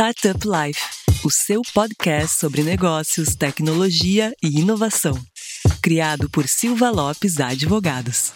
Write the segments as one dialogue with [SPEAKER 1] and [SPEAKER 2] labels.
[SPEAKER 1] Startup Life, o seu podcast sobre negócios, tecnologia e inovação. Criado por Silva Lopes Advogados.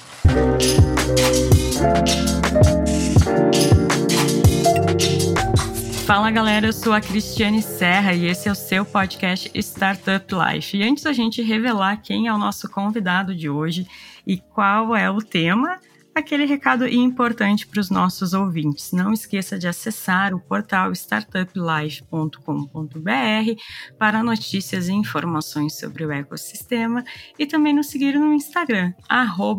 [SPEAKER 2] Fala galera, eu sou a Cristiane Serra e esse é o seu podcast Startup Life. E antes da gente revelar quem é o nosso convidado de hoje e qual é o tema, aquele recado importante para os nossos ouvintes. Não esqueça de acessar o portal startuplife.com.br para notícias e informações sobre o ecossistema e também nos seguir no Instagram,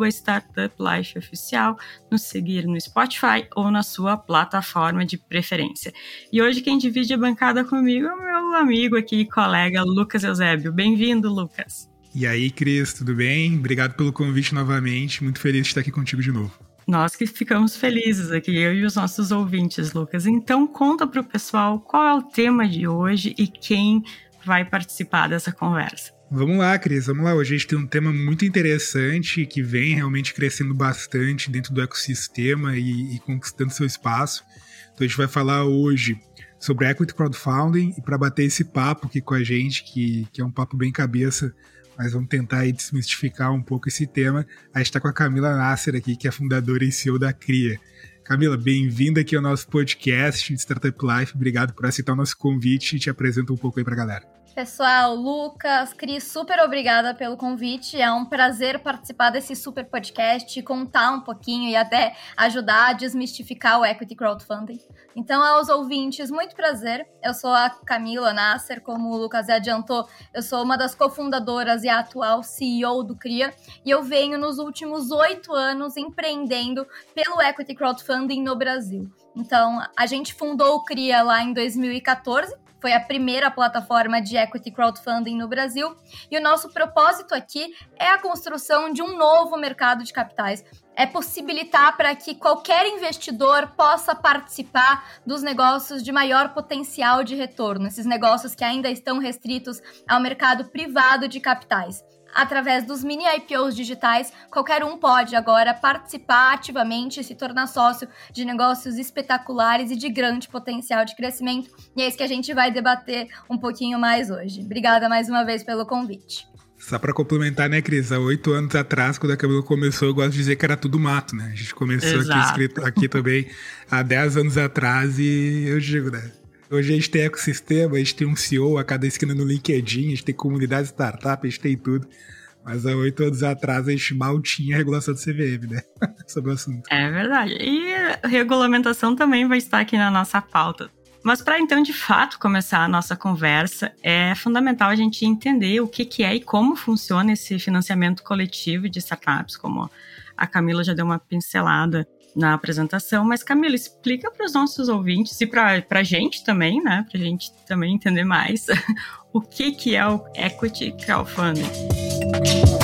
[SPEAKER 2] startuplifeoficial, nos seguir no Spotify ou na sua plataforma de preferência. E hoje quem divide a bancada comigo é o meu amigo aqui e colega Lucas Eusébio. Bem-vindo, Lucas.
[SPEAKER 3] E aí, Cris, tudo bem? Obrigado pelo convite novamente. Muito feliz de estar aqui contigo de novo.
[SPEAKER 2] Nós que ficamos felizes aqui, eu e os nossos ouvintes, Lucas. Então, conta para o pessoal qual é o tema de hoje e quem vai participar dessa conversa.
[SPEAKER 3] Vamos lá, Cris, vamos lá. Hoje a gente tem um tema muito interessante que vem realmente crescendo bastante dentro do ecossistema e, e conquistando seu espaço. Então, a gente vai falar hoje sobre equity crowdfunding e para bater esse papo aqui com a gente, que, que é um papo bem cabeça mas vamos tentar aí desmistificar um pouco esse tema. A gente está com a Camila Nasser aqui, que é fundadora e CEO da CRIA. Camila, bem-vinda aqui ao nosso podcast de Startup Life. Obrigado por aceitar o nosso convite e te apresenta um pouco aí para a galera.
[SPEAKER 4] Pessoal, Lucas, Cris, super obrigada pelo convite. É um prazer participar desse super podcast, contar um pouquinho e até ajudar a desmistificar o equity crowdfunding. Então, aos ouvintes, muito prazer. Eu sou a Camila Nasser, como o Lucas adiantou, eu sou uma das cofundadoras e a atual CEO do CRIA, e eu venho nos últimos oito anos empreendendo pelo equity crowdfunding no Brasil. Então, a gente fundou o CRIA lá em 2014 foi a primeira plataforma de equity crowdfunding no Brasil. E o nosso propósito aqui é a construção de um novo mercado de capitais. É possibilitar para que qualquer investidor possa participar dos negócios de maior potencial de retorno, esses negócios que ainda estão restritos ao mercado privado de capitais através dos mini IPOs digitais, qualquer um pode agora participar ativamente e se tornar sócio de negócios espetaculares e de grande potencial de crescimento. E é isso que a gente vai debater um pouquinho mais hoje. Obrigada mais uma vez pelo convite.
[SPEAKER 3] Só para complementar, né, Cris? Há oito anos atrás, quando a Camila começou, eu gosto de dizer que era tudo mato, né? A gente começou aqui, escrito, aqui também há dez anos atrás e eu digo, né? Hoje a gente tem ecossistema, a gente tem um CEO a cada esquina no LinkedIn, a gente tem comunidade startup, a gente tem tudo. Mas há oito anos atrás a gente mal tinha regulação do CVM, né? Sobre o assunto.
[SPEAKER 2] É verdade. E a regulamentação também vai estar aqui na nossa pauta. Mas para então, de fato, começar a nossa conversa, é fundamental a gente entender o que, que é e como funciona esse financiamento coletivo de startups, como a Camila já deu uma pincelada na apresentação. Mas, Camila, explica para os nossos ouvintes e para a gente também, né? Para a gente também entender mais o que, que é o Equity Crowdfunding.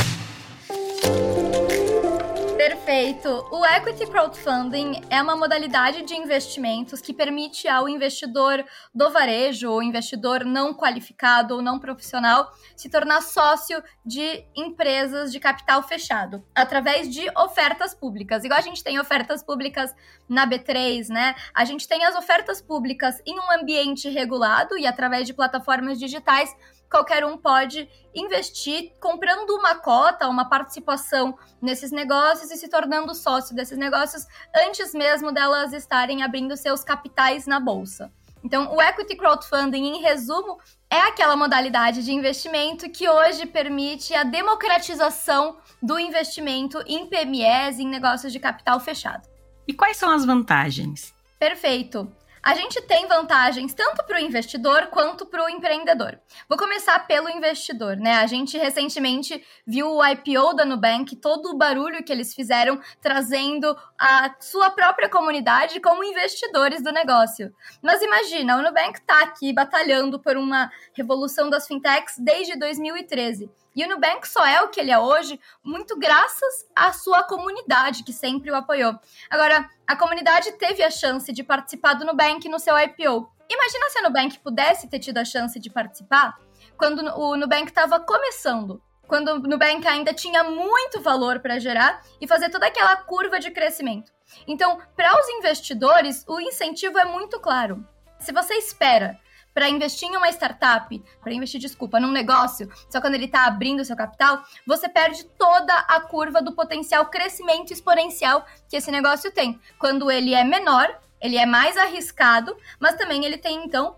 [SPEAKER 4] Perfeito. O equity crowdfunding é uma modalidade de investimentos que permite ao investidor do varejo ou investidor não qualificado ou não profissional se tornar sócio de empresas de capital fechado através de ofertas públicas. Igual a gente tem ofertas públicas na B3, né? A gente tem as ofertas públicas em um ambiente regulado e através de plataformas digitais qualquer um pode investir comprando uma cota, uma participação nesses negócios e se tornando sócio desses negócios antes mesmo delas estarem abrindo seus capitais na bolsa. Então, o equity crowdfunding, em resumo, é aquela modalidade de investimento que hoje permite a democratização do investimento em PMEs, em negócios de capital fechado.
[SPEAKER 2] E quais são as vantagens?
[SPEAKER 4] Perfeito a gente tem vantagens tanto para o investidor quanto para o empreendedor. Vou começar pelo investidor, né? A gente recentemente viu o IPO da Nubank, todo o barulho que eles fizeram, trazendo a sua própria comunidade como investidores do negócio. Mas imagina, o Nubank está aqui batalhando por uma revolução das fintechs desde 2013. E o Nubank só é o que ele é hoje, muito graças à sua comunidade, que sempre o apoiou. Agora, a comunidade teve a chance de participar do Nubank no seu IPO. Imagina se a Nubank pudesse ter tido a chance de participar quando o Nubank estava começando. Quando o Nubank ainda tinha muito valor para gerar e fazer toda aquela curva de crescimento. Então, para os investidores, o incentivo é muito claro Se você espera para investir em uma startup, para investir, desculpa, num negócio, só quando ele está abrindo seu capital, você perde toda a curva do potencial crescimento exponencial que esse negócio tem. Quando ele é menor, ele é mais arriscado, mas também ele tem então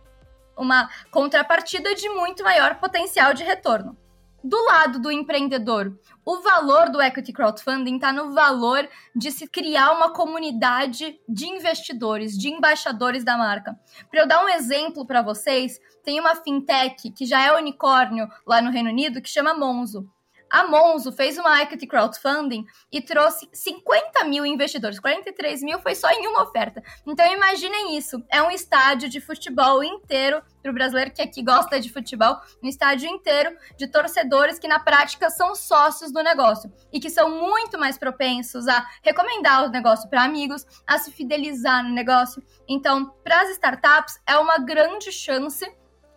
[SPEAKER 4] uma contrapartida de muito maior potencial de retorno. Do lado do empreendedor, o valor do equity crowdfunding está no valor de se criar uma comunidade de investidores, de embaixadores da marca. Para eu dar um exemplo para vocês, tem uma fintech que já é unicórnio lá no Reino Unido que chama Monzo. A Monzo fez uma equity crowdfunding e trouxe 50 mil investidores. 43 mil foi só em uma oferta. Então imaginem isso. É um estádio de futebol inteiro para o brasileiro que aqui gosta de futebol, um estádio inteiro de torcedores que na prática são sócios do negócio e que são muito mais propensos a recomendar o negócio para amigos, a se fidelizar no negócio. Então, para as startups é uma grande chance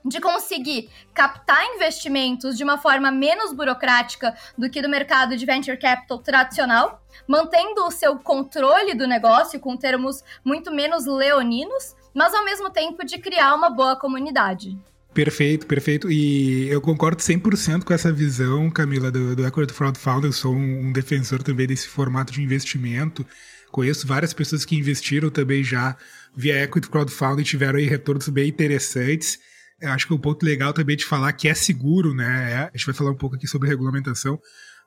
[SPEAKER 4] de conseguir captar investimentos de uma forma menos burocrática do que do mercado de venture capital tradicional, mantendo o seu controle do negócio com termos muito menos leoninos, mas ao mesmo tempo de criar uma boa comunidade.
[SPEAKER 3] Perfeito, perfeito. E eu concordo 100% com essa visão, Camila, do, do Equity Crowdfunding. Eu sou um, um defensor também desse formato de investimento. Conheço várias pessoas que investiram também já via Equity Crowdfunding e tiveram aí retornos bem interessantes. Eu acho que é um ponto legal também de falar que é seguro, né? É, a gente vai falar um pouco aqui sobre regulamentação,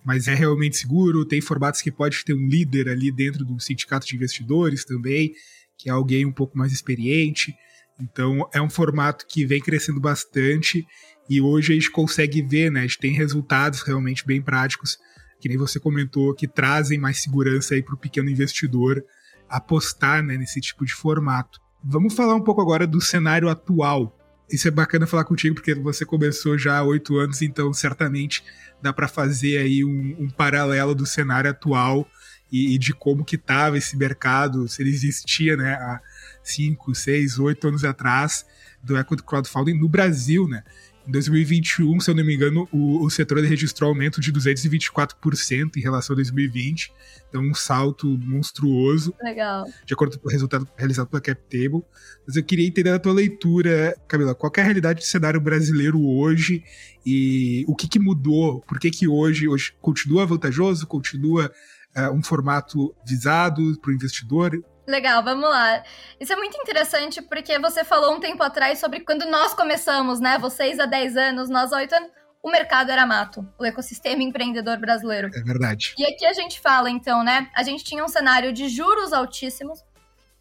[SPEAKER 3] mas é realmente seguro. Tem formatos que pode ter um líder ali dentro do sindicato de investidores também, que é alguém um pouco mais experiente. Então é um formato que vem crescendo bastante e hoje a gente consegue ver, né? A gente tem resultados realmente bem práticos, que nem você comentou, que trazem mais segurança aí para o pequeno investidor apostar né, nesse tipo de formato. Vamos falar um pouco agora do cenário atual isso é bacana falar contigo, porque você começou já há oito anos, então certamente dá para fazer aí um, um, paralelo do cenário atual e, e, de como que estava esse mercado, se ele existia, né, há cinco, seis, oito anos atrás, do equity crowdfunding no Brasil, né? Em 2021, se eu não me engano, o, o setor registrou aumento de 224% em relação a 2020. Então, um salto monstruoso.
[SPEAKER 4] Legal.
[SPEAKER 3] De acordo com o resultado realizado pela CapTable. Mas eu queria entender a tua leitura, Camila. Qual é a realidade do cenário brasileiro hoje e o que, que mudou? Por que, que hoje, hoje continua vantajoso? Continua uh, um formato visado para o investidor?
[SPEAKER 4] Legal, vamos lá. Isso é muito interessante porque você falou um tempo atrás sobre quando nós começamos, né? Vocês há 10 anos, nós há 8 anos, o mercado era mato, o ecossistema empreendedor brasileiro.
[SPEAKER 3] É verdade.
[SPEAKER 4] E aqui a gente fala, então, né? A gente tinha um cenário de juros altíssimos,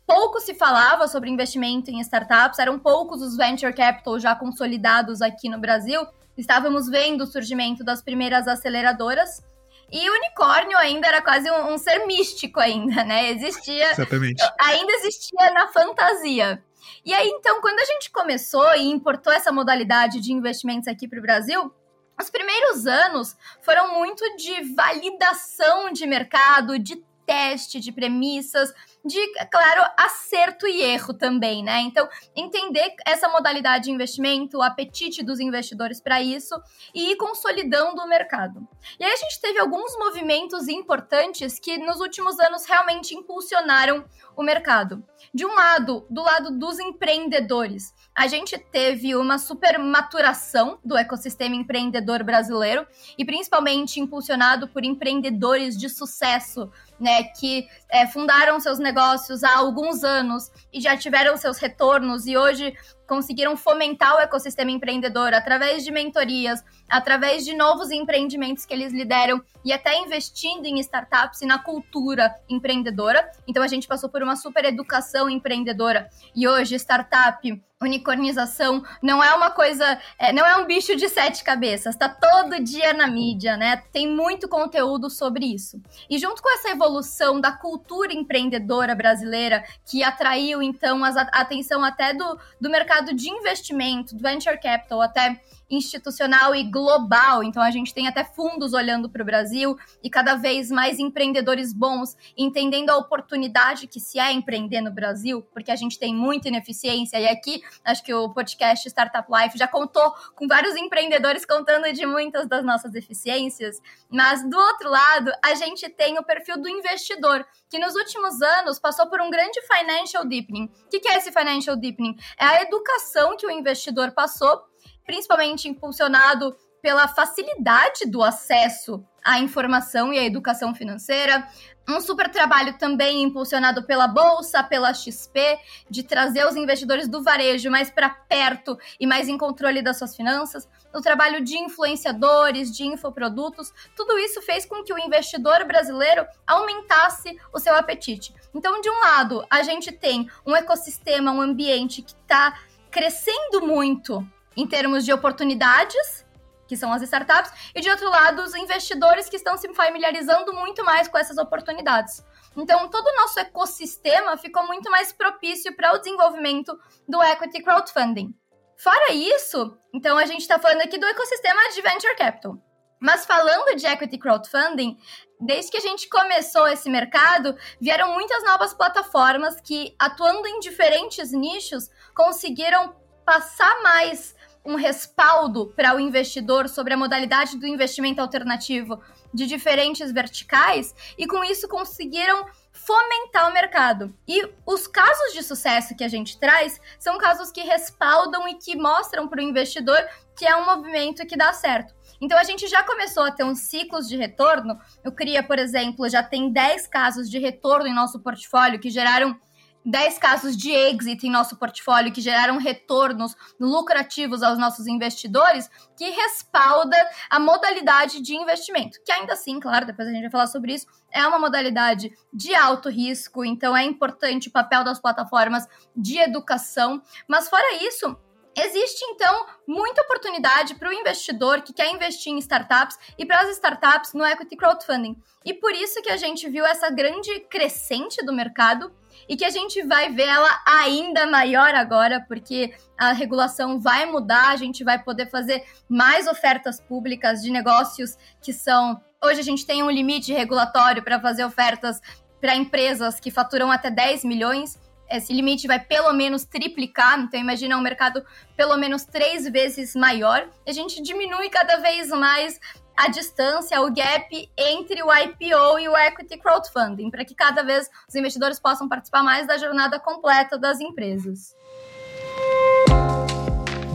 [SPEAKER 4] pouco se falava sobre investimento em startups, eram poucos os venture capital já consolidados aqui no Brasil. Estávamos vendo o surgimento das primeiras aceleradoras e o unicórnio ainda era quase um, um ser místico ainda, né? Existia.
[SPEAKER 3] Exatamente.
[SPEAKER 4] Ainda existia na fantasia. E aí, então, quando a gente começou e importou essa modalidade de investimentos aqui para o Brasil, os primeiros anos foram muito de validação de mercado, de teste, de premissas, de, claro, acerto e erro também, né? Então, entender essa modalidade de investimento, o apetite dos investidores para isso e ir consolidando o mercado. E aí a gente teve alguns movimentos importantes que nos últimos anos realmente impulsionaram o mercado. De um lado, do lado dos empreendedores, a gente teve uma super maturação do ecossistema empreendedor brasileiro e principalmente impulsionado por empreendedores de sucesso, né, que é, fundaram seus negócios há alguns anos e já tiveram seus retornos e hoje conseguiram fomentar o ecossistema empreendedor através de mentorias, através de novos empreendimentos que eles lideram e até investindo em startups e na cultura empreendedora. Então a gente passou por uma super educação empreendedora e hoje startup unicornização não é uma coisa, é, não é um bicho de sete cabeças, tá todo dia na mídia, né? Tem muito conteúdo sobre isso. E junto com essa evolução da cultura empreendedora brasileira, que atraiu então a atenção até do, do mercado de investimento, do venture capital, até institucional e global. Então a gente tem até fundos olhando para o Brasil e cada vez mais empreendedores bons entendendo a oportunidade que se é empreender no Brasil, porque a gente tem muita ineficiência. E aqui acho que o podcast Startup Life já contou com vários empreendedores contando de muitas das nossas deficiências. Mas do outro lado, a gente tem o perfil do investidor, que nos últimos anos passou por um grande financial deepening. O que é esse financial deepening? É a educação que o investidor passou principalmente impulsionado pela facilidade do acesso à informação e à educação financeira. Um super trabalho também impulsionado pela Bolsa, pela XP, de trazer os investidores do varejo mais para perto e mais em controle das suas finanças. O trabalho de influenciadores, de infoprodutos, tudo isso fez com que o investidor brasileiro aumentasse o seu apetite. Então, de um lado, a gente tem um ecossistema, um ambiente que está crescendo muito em termos de oportunidades, que são as startups, e de outro lado, os investidores que estão se familiarizando muito mais com essas oportunidades. Então, todo o nosso ecossistema ficou muito mais propício para o desenvolvimento do equity crowdfunding. Fora isso, então a gente está falando aqui do ecossistema de venture capital. Mas falando de equity crowdfunding, desde que a gente começou esse mercado, vieram muitas novas plataformas que, atuando em diferentes nichos, conseguiram passar mais um respaldo para o investidor sobre a modalidade do investimento alternativo de diferentes verticais e com isso conseguiram fomentar o mercado. E os casos de sucesso que a gente traz são casos que respaldam e que mostram para o investidor que é um movimento que dá certo. Então a gente já começou a ter uns ciclos de retorno. Eu queria, por exemplo, já tem 10 casos de retorno em nosso portfólio que geraram 10 casos de exit em nosso portfólio que geraram retornos lucrativos aos nossos investidores, que respalda a modalidade de investimento. Que ainda assim, claro, depois a gente vai falar sobre isso, é uma modalidade de alto risco, então é importante o papel das plataformas de educação. Mas fora isso, Existe, então, muita oportunidade para o investidor que quer investir em startups e para as startups no equity crowdfunding. E por isso que a gente viu essa grande crescente do mercado e que a gente vai ver ela ainda maior agora, porque a regulação vai mudar, a gente vai poder fazer mais ofertas públicas de negócios que são. Hoje a gente tem um limite regulatório para fazer ofertas para empresas que faturam até 10 milhões. Esse limite vai pelo menos triplicar, então imagina um mercado pelo menos três vezes maior. A gente diminui cada vez mais a distância, o gap entre o IPO e o equity crowdfunding, para que cada vez os investidores possam participar mais da jornada completa das empresas.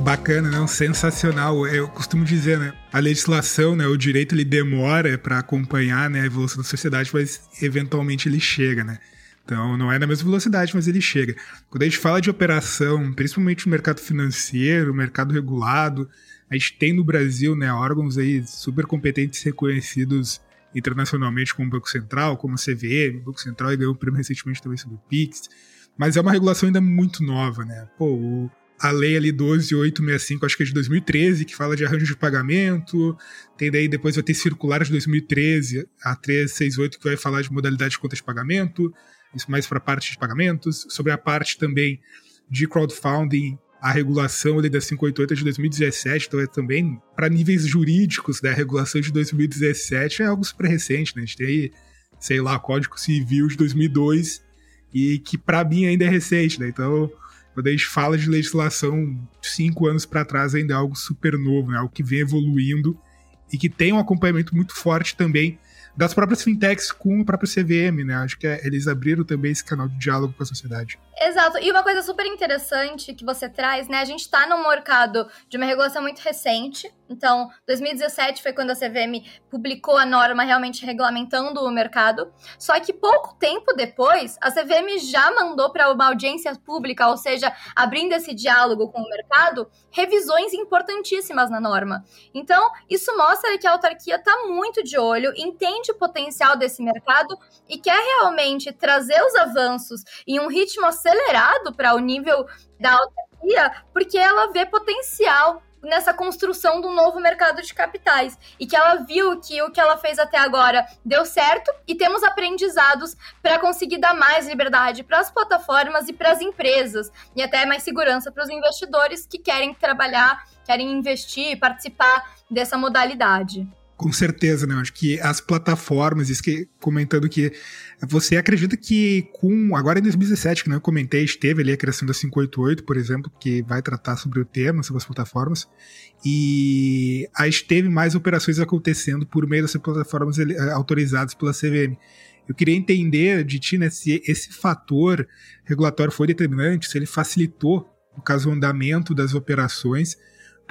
[SPEAKER 3] Bacana, não? Sensacional. Eu costumo dizer, né? A legislação, né? O direito ele demora para acompanhar né, a evolução da sociedade, mas eventualmente ele chega, né? Então não é na mesma velocidade, mas ele chega. Quando a gente fala de operação, principalmente no mercado financeiro, mercado regulado, a gente tem no Brasil né, órgãos aí super competentes reconhecidos internacionalmente como o Banco Central, como a CVM, o Banco Central ganhou um prêmio recentemente também sobre o PIX, mas é uma regulação ainda muito nova, né? Pô, o, a lei ali 12865, acho que é de 2013, que fala de arranjo de pagamento, tem daí depois vai ter circular de 2013, a 368, que vai falar de modalidade de conta de pagamento, isso mais para a parte de pagamentos, sobre a parte também de crowdfunding a regulação ali da 588 é de 2017, então é também, para níveis jurídicos, né, a regulação de 2017 é algo super recente, né? A gente tem aí, sei lá, Código Civil de 2002 e que para mim ainda é recente, né? Então, quando a gente fala de legislação cinco anos para trás, ainda é algo super novo, né? Algo que vem evoluindo e que tem um acompanhamento muito forte também das próprias fintechs com o próprio CVM, né? Acho que é, eles abriram também esse canal de diálogo com a sociedade.
[SPEAKER 4] Exato. E uma coisa super interessante que você traz, né? A gente está num mercado de uma regulação muito recente. Então, 2017 foi quando a CVM publicou a norma realmente regulamentando o mercado. Só que pouco tempo depois, a CVM já mandou para uma audiência pública, ou seja, abrindo esse diálogo com o mercado, revisões importantíssimas na norma. Então, isso mostra que a autarquia está muito de olho, entende o potencial desse mercado e quer realmente trazer os avanços em um ritmo acelerado acelerado para o nível da autarquia, porque ela vê potencial nessa construção do novo mercado de capitais e que ela viu que o que ela fez até agora deu certo e temos aprendizados para conseguir dar mais liberdade para as plataformas e para as empresas e até mais segurança para os investidores que querem trabalhar querem investir, participar dessa modalidade.
[SPEAKER 3] Com certeza, né? Acho que as plataformas, isso que comentando que você acredita que com agora em 2017, que não eu comentei, esteve ali a criação da 588, por exemplo, que vai tratar sobre o tema, sobre as plataformas, e aí esteve mais operações acontecendo por meio dessas plataformas eh, autorizadas pela CVM. Eu queria entender de ti, né, se esse fator regulatório foi determinante, se ele facilitou, no caso, o andamento das operações,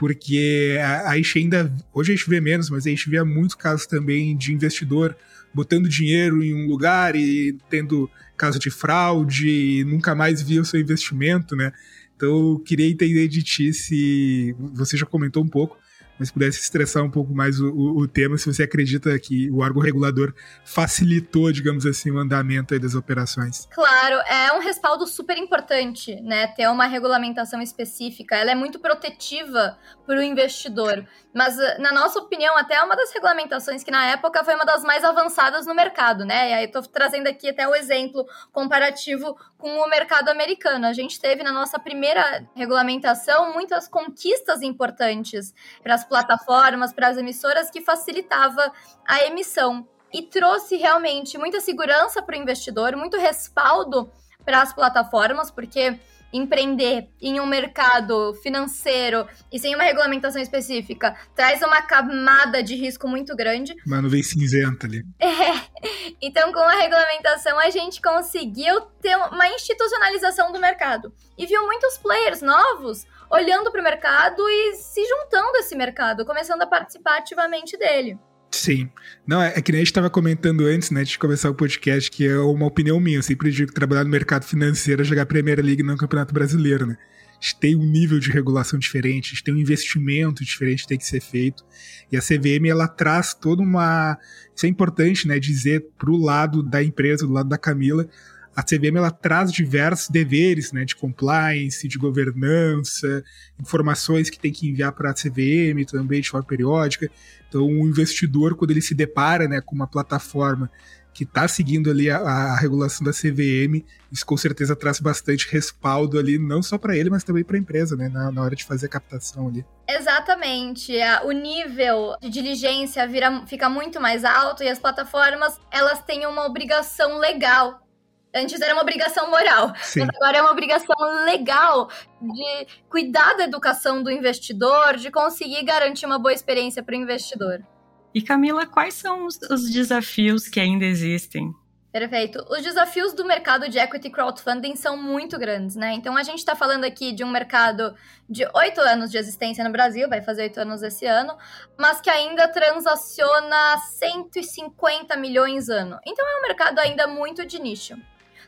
[SPEAKER 3] porque a, gente ainda, hoje a gente vê menos, mas a gente vê muitos casos também de investidor botando dinheiro em um lugar e tendo caso de fraude e nunca mais viu o seu investimento, né? Então, eu queria entender de ti se você já comentou um pouco, mas pudesse estressar um pouco mais o, o, o, tema, se você acredita que o órgão regulador facilitou, digamos assim, o andamento das operações.
[SPEAKER 4] Claro, é um respaldo super importante, né? Ter uma regulamentação específica. Ela é muito protetiva para o investidor. Mas, na nossa opinião, até é uma das regulamentações que na época foi uma das mais avançadas no mercado, né? E aí estou trazendo aqui até o exemplo comparativo com o mercado americano. A gente teve na nossa primeira regulamentação muitas conquistas importantes para as plataformas, para as emissoras, que facilitava a emissão e trouxe realmente muita segurança para o investidor, muito respaldo para as plataformas, porque empreender em um mercado financeiro e sem uma regulamentação específica traz uma camada de risco muito grande.
[SPEAKER 3] Uma nuvem cinzenta ali.
[SPEAKER 4] É. Então, com a regulamentação, a gente conseguiu ter uma institucionalização do mercado. E viu muitos players novos olhando para o mercado e se juntando a esse mercado, começando a participar ativamente dele.
[SPEAKER 3] Sim. Não, é, é que nem a gente estava comentando antes, né, de começar o podcast, que é uma opinião minha. Eu sempre digo que trabalhar no mercado financeiro é jogar a Primeira Liga e não Campeonato Brasileiro, né? Tem um nível de regulação diferente, tem um investimento diferente que tem que ser feito. E a CVM, ela traz toda uma. Isso é importante, né, dizer para o lado da empresa, do lado da Camila, a CVM ela traz diversos deveres né, de compliance, de governança, informações que tem que enviar para a CVM também de forma periódica. Então, o investidor, quando ele se depara né, com uma plataforma que está seguindo ali a, a, regulação da CVM, isso com certeza traz bastante respaldo ali, não só para ele, mas também para a empresa, né, na, na, hora de fazer a captação ali.
[SPEAKER 4] Exatamente, o nível de diligência vira, fica muito mais alto e as plataformas elas têm uma obrigação legal Antes era uma obrigação moral, Sim. mas agora é uma obrigação legal de cuidar da educação do investidor, de conseguir garantir uma boa experiência para o investidor.
[SPEAKER 2] E Camila, quais são os, os, desafios que ainda existem?
[SPEAKER 4] Perfeito. Os desafios do mercado de equity crowdfunding são muito grandes, né? Então a gente está falando aqui de um mercado de oito anos de existência no Brasil, vai fazer oito anos esse ano, mas que ainda transaciona 150 milhões ano. Então é um mercado ainda muito de nicho.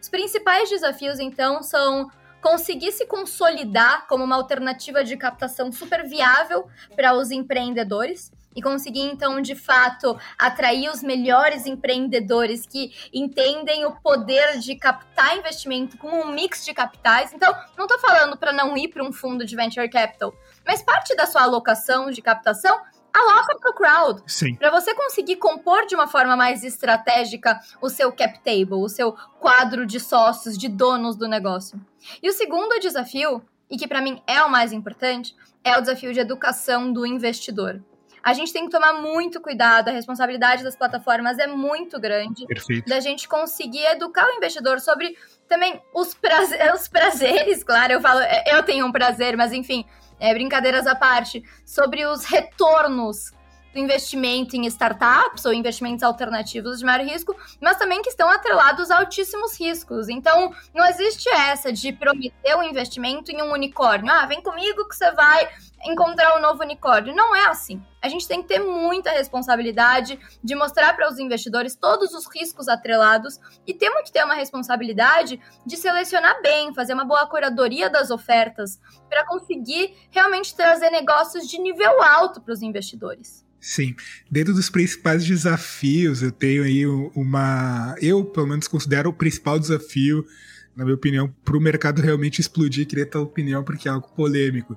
[SPEAKER 4] Os principais desafios, então, são conseguir se consolidar como uma alternativa de captação super viável para os empreendedores e conseguir então de fato atrair os melhores empreendedores que entendem o poder de captar investimento com um mix de capitais. Então, não estou falando para não ir para um fundo de venture capital, mas parte da sua alocação de captação aloca para o crowd. Para você conseguir compor de uma forma mais estratégica o seu cap table, o seu quadro de sócios, de donos do negócio. E o segundo desafio, e que para mim é o mais importante, é o desafio de educação do investidor. A gente tem que tomar muito cuidado, a responsabilidade das plataformas é muito grande.
[SPEAKER 3] Perfeito.
[SPEAKER 4] Da gente conseguir educar o investidor sobre também os, os prazeres, claro, eu falo, eu tenho um prazer, mas enfim, é, brincadeiras à parte, sobre os retornos do investimento em startups ou investimentos alternativos de maior risco, mas também que estão atrelados a altíssimos riscos. Então, não existe essa de prometer um investimento em um unicórnio. Ah, vem comigo que você vai encontrar um novo unicórnio. Não é assim. A gente tem que ter muita responsabilidade de mostrar para os investidores todos os riscos atrelados e temos que ter uma responsabilidade de selecionar bem, fazer uma boa curadoria das ofertas para conseguir realmente trazer negócios de nível alto para os investidores.
[SPEAKER 3] Sim, dentro dos principais desafios, eu tenho aí uma. Eu, pelo menos, considero o principal desafio, na minha opinião, para o mercado realmente explodir. Queria a opinião, porque é algo polêmico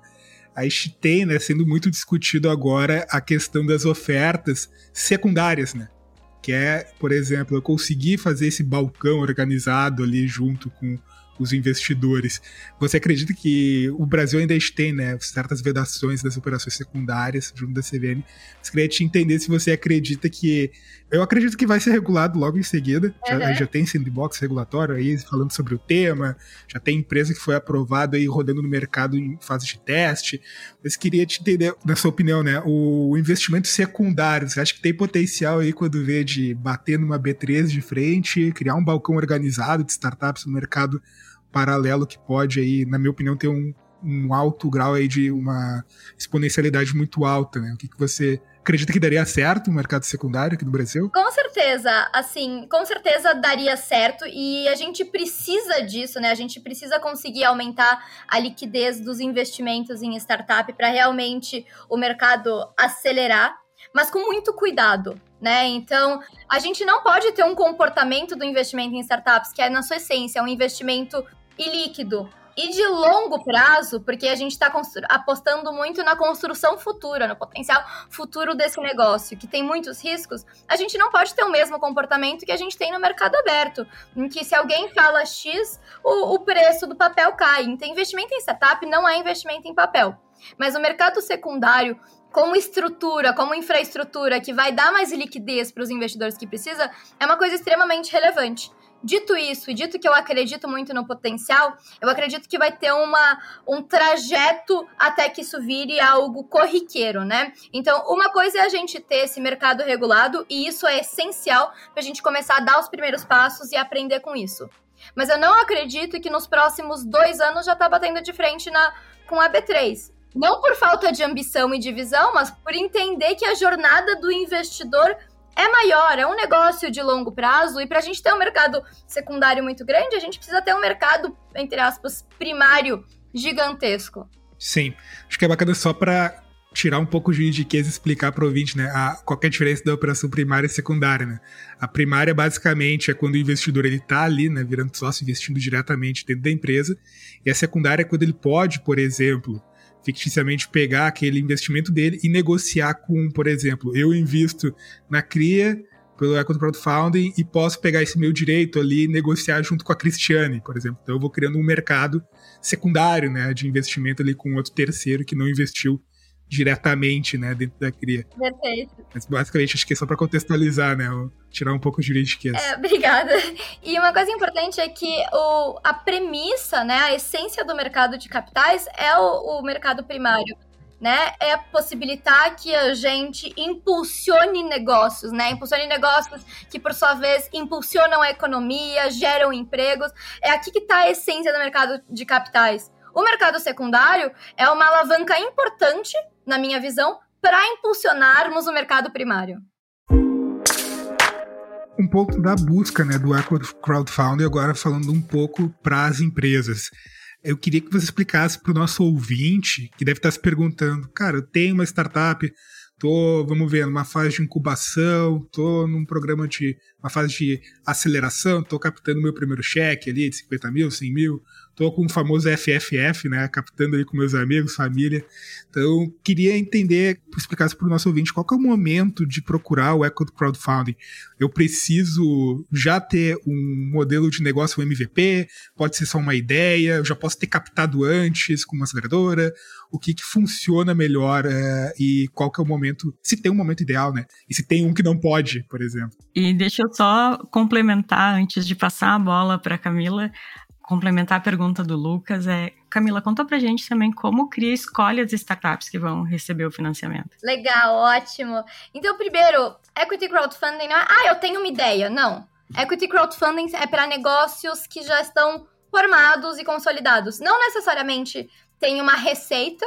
[SPEAKER 3] a gente tem, né, sendo muito discutido agora a questão das ofertas secundárias, né? Que é, por exemplo, eu conseguir fazer esse balcão organizado ali junto com os investidores. Você acredita que o Brasil ainda tem né, certas vedações das operações secundárias junto da CVM? Eu queria te entender se você acredita que. Eu acredito que vai ser regulado logo em seguida. Uhum. Já, já tem sandbox regulatório aí falando sobre o tema, já tem empresa que foi aprovada aí rodando no mercado em fase de teste. Mas queria te entender, na sua opinião, né? O investimento secundário, você acha que tem potencial aí quando vê de bater numa B3 de frente, criar um balcão organizado de startups no mercado paralelo que pode aí, na minha opinião, ter um, um alto grau aí de uma exponencialidade muito alta, né? O que, que você acredita que daria certo no mercado secundário aqui no Brasil?
[SPEAKER 4] Com certeza, assim, com certeza daria certo e a gente precisa disso, né? A gente precisa conseguir aumentar a liquidez dos investimentos em startup para realmente o mercado acelerar, mas com muito cuidado, né? Então, a gente não pode ter um comportamento do investimento em startups que é na sua essência um investimento e líquido. E de longo prazo, porque a gente está apostando muito na construção futura, no potencial futuro desse negócio, que tem muitos riscos, a gente não pode ter o mesmo comportamento que a gente tem no mercado aberto, em que se alguém fala X, o, o preço do papel cai. Então, investimento em startup não é investimento em papel. Mas o mercado secundário, como estrutura, como infraestrutura que vai dar mais liquidez para os investidores que precisa, é uma coisa extremamente relevante. Dito isso, e dito que eu acredito muito no potencial, eu acredito que vai ter uma, um trajeto até que isso vire algo corriqueiro, né? Então, uma coisa é a gente ter esse mercado regulado, e isso é essencial para a gente começar a dar os primeiros passos e aprender com isso. Mas eu não acredito que nos próximos dois anos já está batendo de frente na, com a B3. Não por falta de ambição e de visão, mas por entender que a jornada do investidor é maior, é um negócio de longo prazo, e para a gente ter um mercado secundário muito grande, a gente precisa ter um mercado, entre aspas, primário gigantesco.
[SPEAKER 3] Sim, acho que é bacana só para tirar um pouco de riqueza e explicar para o ouvinte, né, a, qual é a diferença da operação primária e secundária, né? A primária, basicamente, é quando o investidor está ali, né, virando sócio, investindo diretamente dentro da empresa, e a secundária é quando ele pode, por exemplo, ficticiamente pegar aquele investimento dele e negociar com, por exemplo, eu invisto na CRIA pelo Equity Crowdfunding e posso pegar esse meu direito ali e negociar junto com a Cristiane, por exemplo. Então eu vou criando um mercado secundário, né, de investimento ali com outro terceiro que não investiu diretamente, né, dentro da cria.
[SPEAKER 4] Perfeito.
[SPEAKER 3] Mas basicamente acho que é só para contextualizar, né, tirar um pouco de juridiqueza.
[SPEAKER 4] É, obrigada. E uma coisa importante é que o, a premissa, né, a essência do mercado de capitais é o, o mercado primário. Né, é possibilitar que a gente impulsione negócios, né? Impulsione negócios que, por sua vez, impulsionam a economia, geram empregos. É aqui que está a essência do mercado de capitais. O mercado secundário é uma alavanca importante, na minha visão, para impulsionarmos o mercado primário.
[SPEAKER 3] Um pouco da busca né, do crowdfunding, agora falando um pouco para as empresas. Eu queria que você explicasse para o nosso ouvinte, que deve estar se perguntando, cara, eu tenho uma startup, tô, vamos ver, numa fase de incubação, tô num programa de, uma fase de aceleração, tô captando meu primeiro cheque ali de 50 mil, 100 mil, Tô com o famoso FFF, né? Captando aí com meus amigos, família. Então, queria entender, explicasse para o nosso ouvinte, qual é o momento de procurar o Eco Crowdfunding. Eu preciso já ter um modelo de negócio, MVP? Pode ser só uma ideia? Eu já posso ter captado antes com uma aceleradora? O que, que funciona melhor é, e qual que é o momento, se tem um momento ideal, né? E se tem um que não pode, por exemplo.
[SPEAKER 2] E deixa eu só complementar antes de passar a bola para Camila complementar a pergunta do Lucas, é Camila, conta pra gente também como o CRIA escolhe as startups que vão receber o financiamento.
[SPEAKER 4] Legal, ótimo. Então, primeiro, equity crowdfunding não é, ah, eu tenho uma ideia. Não. Equity crowdfunding é para negócios que já estão formados e consolidados. Não necessariamente tem uma receita,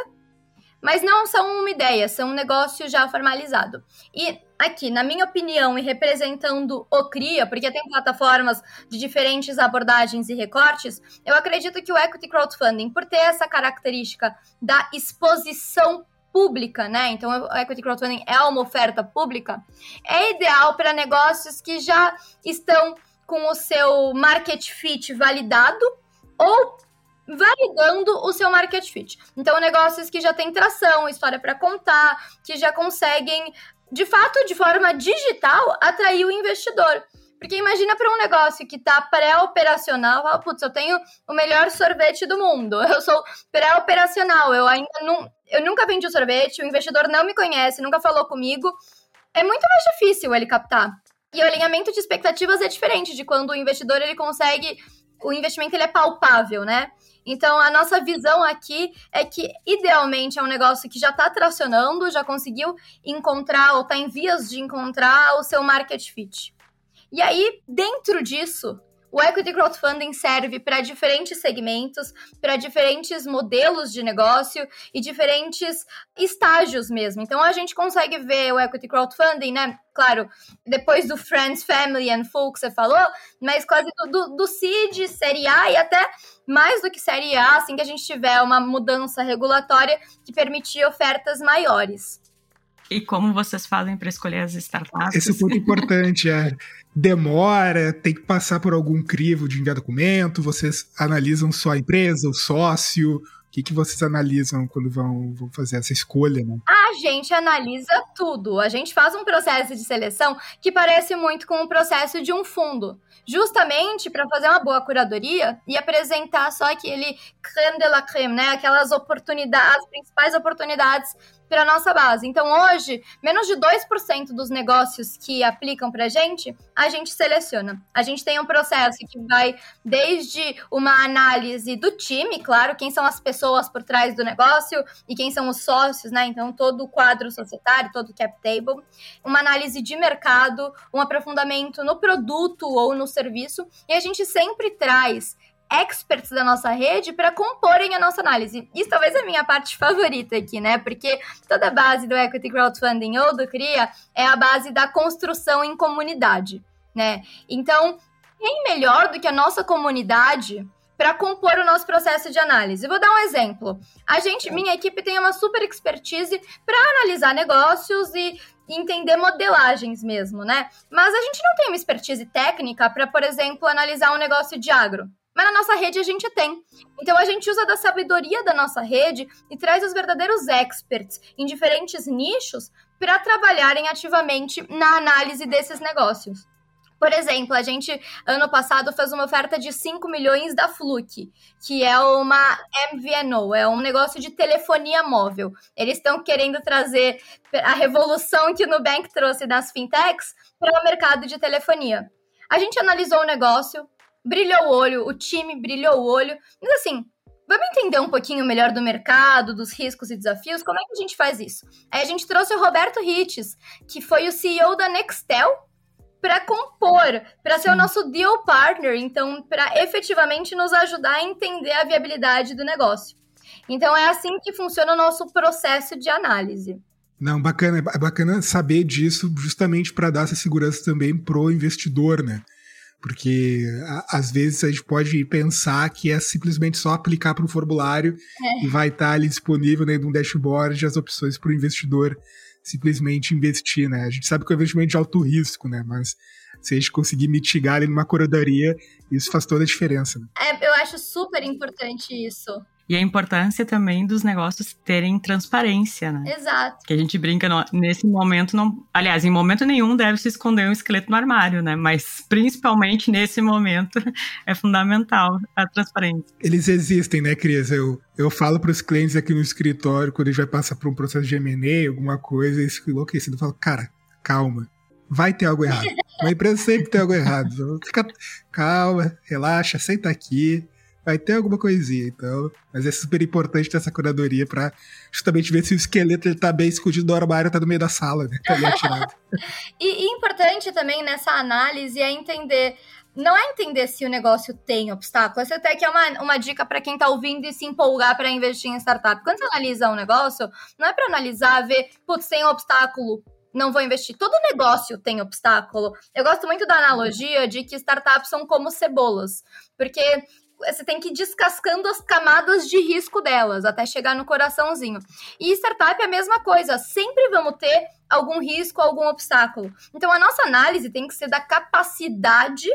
[SPEAKER 4] mas não são uma ideia, são um negócio já formalizado. E aqui, na minha opinião, e representando o CRIA, porque tem plataformas de diferentes abordagens e recortes, eu acredito que o Equity Crowdfunding, por ter essa característica da exposição pública, né? Então, o Equity Crowdfunding é uma oferta pública, é ideal para negócios que já estão com o seu market fit validado ou validando o seu market fit. Então, negócios que já têm tração, história para contar, que já conseguem, de fato, de forma digital, atrair o investidor. Porque imagina para um negócio que está pré-operacional, fala, putz, eu tenho o melhor sorvete do mundo. Eu sou pré-operacional, eu ainda não, eu nunca vendi o sorvete, o investidor não me conhece, nunca falou comigo. É muito mais difícil ele captar. E o alinhamento de expectativas é diferente de quando o investidor ele consegue o investimento ele é palpável, né? Então, a nossa visão aqui é que, idealmente, é um negócio que já está tracionando, já conseguiu encontrar ou está em vias de encontrar o seu market fit. E aí, dentro disso, o Equity Crowdfunding serve para diferentes segmentos, para diferentes modelos de negócio e diferentes estágios mesmo. Então a gente consegue ver o Equity Crowdfunding, né? Claro, depois do Friends, Family and Full que você falou, mas quase do, do, do Seed, Série A e até mais do que Série A, assim que a gente tiver uma mudança regulatória que permitir ofertas maiores.
[SPEAKER 2] E como vocês fazem para escolher as startups?
[SPEAKER 3] Esse é ponto importante, é. Demora, tem que passar por algum crivo de enviar documento, vocês analisam só a empresa, o sócio, o que, que vocês analisam quando vão, vão fazer essa escolha, né?
[SPEAKER 4] A gente analisa tudo. A gente faz um processo de seleção que parece muito com o processo de um fundo. Justamente para fazer uma boa curadoria e apresentar só aquele creme de la creme, né? Aquelas oportunidades, as principais oportunidades para nossa base. Então, hoje, menos de 2% dos negócios que aplicam para a gente, a gente seleciona. A gente tem um processo que vai desde uma análise do time, claro, quem são as pessoas por trás do negócio e quem são os sócios, né? Então, todo o quadro societário, todo o cap table, uma análise de mercado, um aprofundamento no produto ou no serviço, e a gente sempre traz experts da nossa rede para comporem a nossa análise. Isso talvez é a minha parte favorita aqui, né? Porque toda a base do Equity Crowdfunding ou do CRIA é a base da construção em comunidade, né? Então, quem melhor do que a nossa comunidade para compor o nosso processo de análise. Vou dar um exemplo. A gente, minha equipe tem uma super expertise para analisar negócios e entender modelagens mesmo, né? Mas a gente não tem uma expertise técnica para, por exemplo, analisar um negócio de agro. Mas na nossa rede a gente tem. Então a gente usa da sabedoria da nossa rede e traz os verdadeiros experts em diferentes nichos para trabalharem ativamente na análise desses negócios. Por exemplo, a gente, ano passado, fez uma oferta de 5 milhões da Fluke, que é uma MVNO, é um negócio de telefonia móvel. Eles estão querendo trazer a revolução que o Nubank trouxe nas fintechs para o mercado de telefonia. A gente analisou o negócio, brilhou o olho, o time brilhou o olho. Mas assim, vamos entender um pouquinho melhor do mercado, dos riscos e desafios? Como é que a gente faz isso? Aí a gente trouxe o Roberto Rittes, que foi o CEO da Nextel, para compor, para ser o nosso deal partner, então para efetivamente nos ajudar a entender a viabilidade do negócio. Então é assim que funciona o nosso processo de análise.
[SPEAKER 3] Não, bacana, é bacana saber disso, justamente para dar essa segurança também pro investidor, né? Porque a, às vezes a gente pode pensar que é simplesmente só aplicar para o formulário é. e vai estar tá ali disponível né, no dashboard as opções para o investidor simplesmente investir, né? A gente sabe que é um investimento de alto risco, né? Mas se a gente conseguir mitigar ali numa curadoria, isso faz toda a diferença. Né?
[SPEAKER 4] É, eu acho super importante isso.
[SPEAKER 2] E a importância também dos negócios terem transparência, né?
[SPEAKER 4] Exato.
[SPEAKER 2] Que a gente brinca, no, nesse momento, não. Aliás, em momento nenhum deve se esconder um esqueleto no armário, né? Mas principalmente nesse momento é fundamental a transparência.
[SPEAKER 3] Eles existem, né, Cris? Eu, eu falo para os clientes aqui no escritório, quando a gente vai passar por um processo de MA, alguma coisa, eles ficam enlouquecidos. Eu falo, cara, calma. Vai ter algo errado. Uma empresa sempre tem algo errado. Fica calma, relaxa, senta aqui vai ter alguma coisinha, então. Mas é super importante ter essa curadoria para justamente ver se o esqueleto ele tá bem escondido no armário, tá no meio da sala, né? Tá atirado.
[SPEAKER 4] e, e importante também nessa análise é entender não é entender se o negócio tem obstáculo, essa até que é uma, uma dica para quem está ouvindo e se empolgar para investir em startup. Quando você analisa um negócio, não é para analisar, ver, putz, tem um obstáculo, não vou investir. Todo negócio tem obstáculo. Eu gosto muito da analogia de que startups são como cebolas, porque você tem que ir descascando as camadas de risco delas até chegar no coraçãozinho. E startup é a mesma coisa, sempre vamos ter algum risco, algum obstáculo. Então a nossa análise tem que ser da capacidade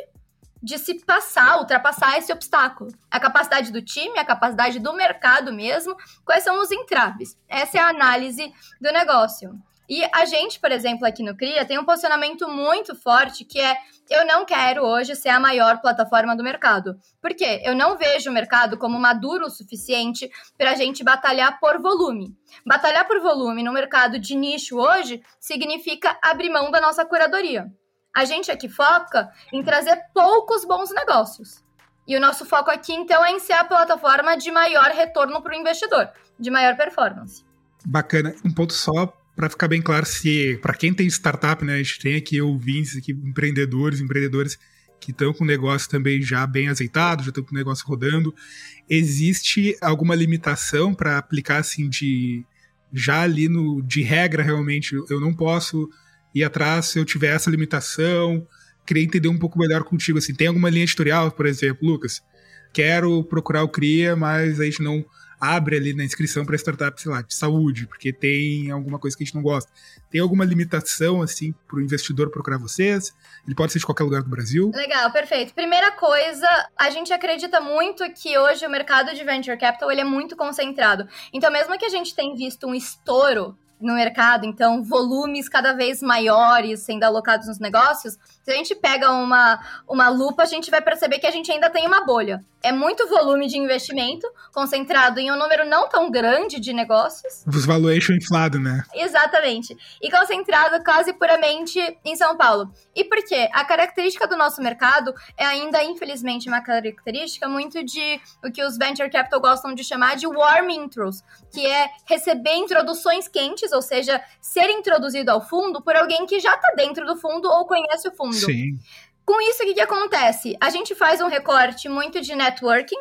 [SPEAKER 4] de se passar, ultrapassar esse obstáculo. A capacidade do time, a capacidade do mercado mesmo, quais são os entraves. Essa é a análise do negócio. E a gente, por exemplo, aqui no CRIA, tem um posicionamento muito forte que é eu não quero hoje ser a maior plataforma do mercado. Por quê? Eu não vejo o mercado como maduro o suficiente para a gente batalhar por volume. Batalhar por volume no mercado de nicho hoje significa abrir mão da nossa curadoria. A gente aqui foca em trazer poucos bons negócios. E o nosso foco aqui, então, é em ser a plataforma de maior retorno para o investidor, de maior performance.
[SPEAKER 3] Bacana. Um ponto só para ficar bem claro, se para quem tem startup, né, a gente tem aqui ouvintes, aqui, empreendedores, empreendedores que estão com o negócio também já bem azeitado, já estão com o negócio rodando. Existe alguma limitação para aplicar assim de já ali no de regra realmente eu não posso ir atrás se eu tiver essa limitação? Queria entender um pouco melhor contigo assim. Tem alguma linha editorial, por exemplo, Lucas? Quero procurar o CRIA, mas a gente não abre ali na inscrição para startup, sei lá, de saúde, porque tem alguma coisa que a gente não gosta. Tem alguma limitação, assim, para o investidor procurar vocês? Ele pode ser de qualquer lugar do Brasil?
[SPEAKER 4] Legal, perfeito. Primeira coisa, a gente acredita muito que hoje o mercado de venture capital ele é muito concentrado. Então, mesmo que a gente tenha visto um estouro no mercado, então volumes cada vez maiores sendo alocados nos negócios, se a gente pega uma, uma lupa, a gente vai perceber que a gente ainda tem uma bolha. É muito volume de investimento concentrado em um número não tão grande de negócios.
[SPEAKER 3] Os valuation inflado, né?
[SPEAKER 4] Exatamente. E concentrado quase puramente em São Paulo. E por quê? A característica do nosso mercado é ainda, infelizmente, uma característica muito de o que os venture capital gostam de chamar de warm intros, que é receber introduções quentes, ou seja, ser introduzido ao fundo por alguém que já está dentro do fundo ou conhece o fundo mundo.
[SPEAKER 3] Sim.
[SPEAKER 4] Com isso, o que, que acontece? A gente faz um recorte muito de networking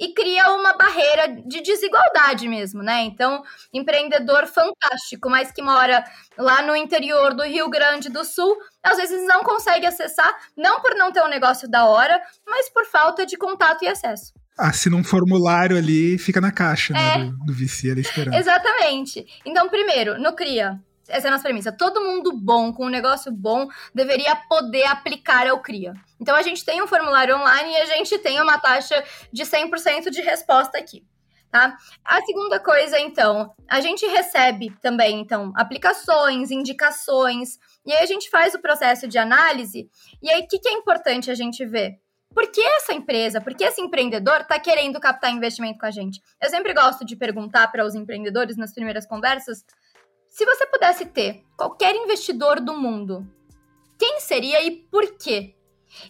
[SPEAKER 4] e cria uma barreira de desigualdade mesmo, né? Então, empreendedor fantástico, mas que mora lá no interior do Rio Grande do Sul, às vezes não consegue acessar, não por não ter um negócio da hora, mas por falta de contato e acesso.
[SPEAKER 3] Assina um formulário ali e fica na caixa né, é. né, do, do VC ali esperando.
[SPEAKER 4] Exatamente. Então, primeiro, no CRIA, essa é a nossa premissa. Todo mundo bom, com um negócio bom, deveria poder aplicar ao CRIA. Então a gente tem um formulário online e a gente tem uma taxa de 100% de resposta aqui. Tá? A segunda coisa, então, a gente recebe também, então, aplicações, indicações, e aí a gente faz o processo de análise, e aí o que, que é importante a gente ver? Por que essa empresa, por que esse empreendedor está querendo captar investimento com a gente? Eu sempre gosto de perguntar para os empreendedores nas primeiras conversas se você pudesse ter qualquer investidor do mundo, quem seria e por quê?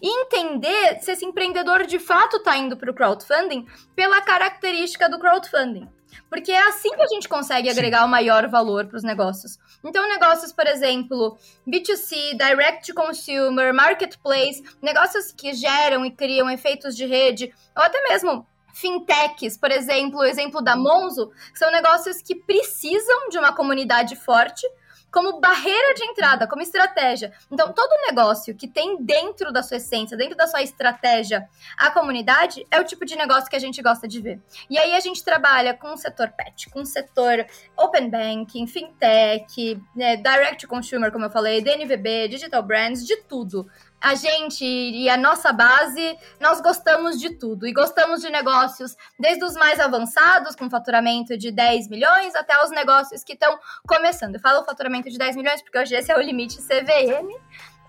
[SPEAKER 4] E entender se esse empreendedor de fato está indo para o crowdfunding pela característica do crowdfunding. Porque é assim que a gente consegue agregar o maior valor para os negócios. Então, negócios, por exemplo, B2C, direct to consumer, marketplace, negócios que geram e criam efeitos de rede, ou até mesmo fintechs, por exemplo, o exemplo da Monzo, são negócios que precisam de uma comunidade forte como barreira de entrada, como estratégia. Então, todo negócio que tem dentro da sua essência, dentro da sua estratégia, a comunidade, é o tipo de negócio que a gente gosta de ver. E aí a gente trabalha com o setor pet, com o setor open banking, fintech, né, direct consumer, como eu falei, DNVB, digital brands, de tudo a gente e a nossa base, nós gostamos de tudo. E gostamos de negócios desde os mais avançados, com faturamento de 10 milhões, até os negócios que estão começando. Eu falo faturamento de 10 milhões porque hoje esse é o limite CVM.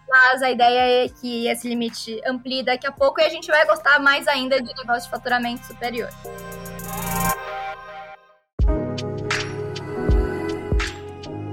[SPEAKER 4] Mas a ideia é que esse limite amplie daqui a pouco e a gente vai gostar mais ainda de negócio de faturamento superior.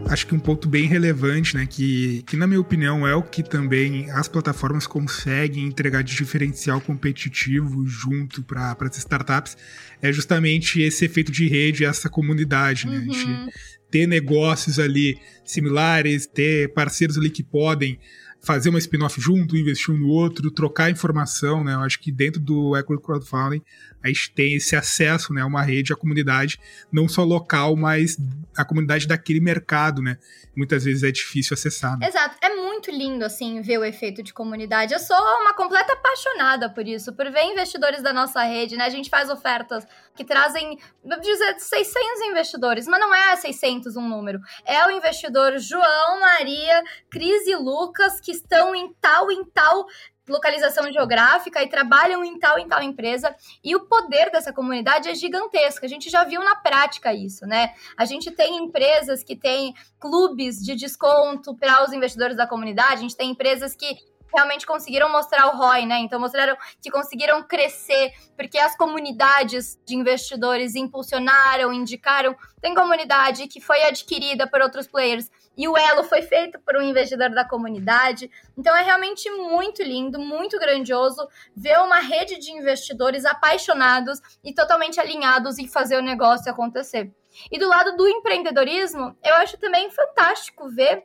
[SPEAKER 3] Acho que um ponto bem relevante, né, que, que na minha opinião é o que também as plataformas conseguem entregar de diferencial competitivo junto para as startups, é justamente esse efeito de rede, essa comunidade, né? Uhum. ter negócios ali similares, ter parceiros ali que podem fazer uma spin-off junto, investir um no outro, trocar informação, né? Eu acho que dentro do Equity Crowdfunding a gente tem esse acesso, né, a uma rede, a comunidade, não só local, mas a comunidade daquele mercado, né? Muitas vezes é difícil acessar. Né?
[SPEAKER 4] Exato. É muito lindo, assim, ver o efeito de comunidade. Eu sou uma completa apaixonada por isso, por ver investidores da nossa rede, né? A gente faz ofertas que trazem, vou dizer, 600 investidores, mas não é 600 um número. É o investidor João, Maria, Cris e Lucas, que estão em tal, em tal localização geográfica e trabalham em tal em tal empresa. E o poder dessa comunidade é gigantesco. A gente já viu na prática isso, né? A gente tem empresas que têm clubes de desconto para os investidores da comunidade, a gente tem empresas que realmente conseguiram mostrar o ROI, né? Então mostraram que conseguiram crescer, porque as comunidades de investidores impulsionaram, indicaram. Tem comunidade que foi adquirida por outros players e o elo foi feito por um investidor da comunidade. Então é realmente muito lindo, muito grandioso ver uma rede de investidores apaixonados e totalmente alinhados em fazer o negócio acontecer. E do lado do empreendedorismo, eu acho também fantástico ver